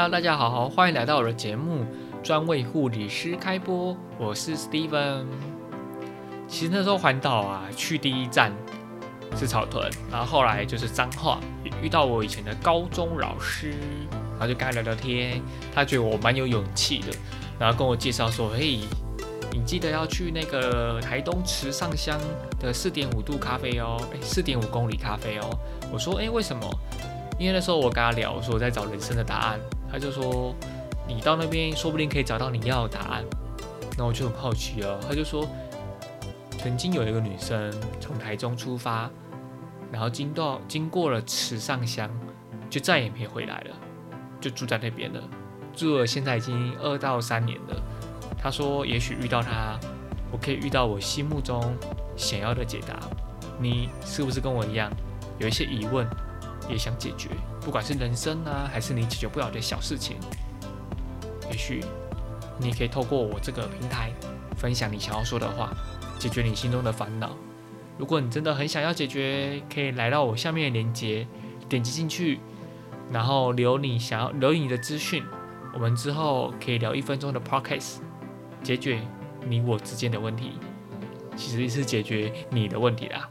Hello，大家好，欢迎来到我的节目，专为护理师开播。我是 Steven。其实那时候环岛啊，去第一站是草屯，然后后来就是彰化，遇到我以前的高中老师，然后就跟他聊聊天，他觉得我蛮有勇气的，然后跟我介绍说：“嘿，你记得要去那个台东池上乡的四点五度咖啡哦，哎，四点五公里咖啡哦。”我说：“哎，为什么？”因为那时候我跟他聊，说我在找人生的答案，他就说你到那边说不定可以找到你要的答案。那我就很好奇哦，他就说曾经有一个女生从台中出发，然后经到经过了池上乡，就再也没回来了，就住在那边了，住了现在已经二到三年了。他说也许遇到他，我可以遇到我心目中想要的解答。你是不是跟我一样有一些疑问？也想解决，不管是人生啊，还是你解决不了的小事情，也许你可以透过我这个平台分享你想要说的话，解决你心中的烦恼。如果你真的很想要解决，可以来到我下面的链接，点击进去，然后留你想要留你的资讯，我们之后可以聊一分钟的 podcast，解决你我之间的问题，其实是解决你的问题啦。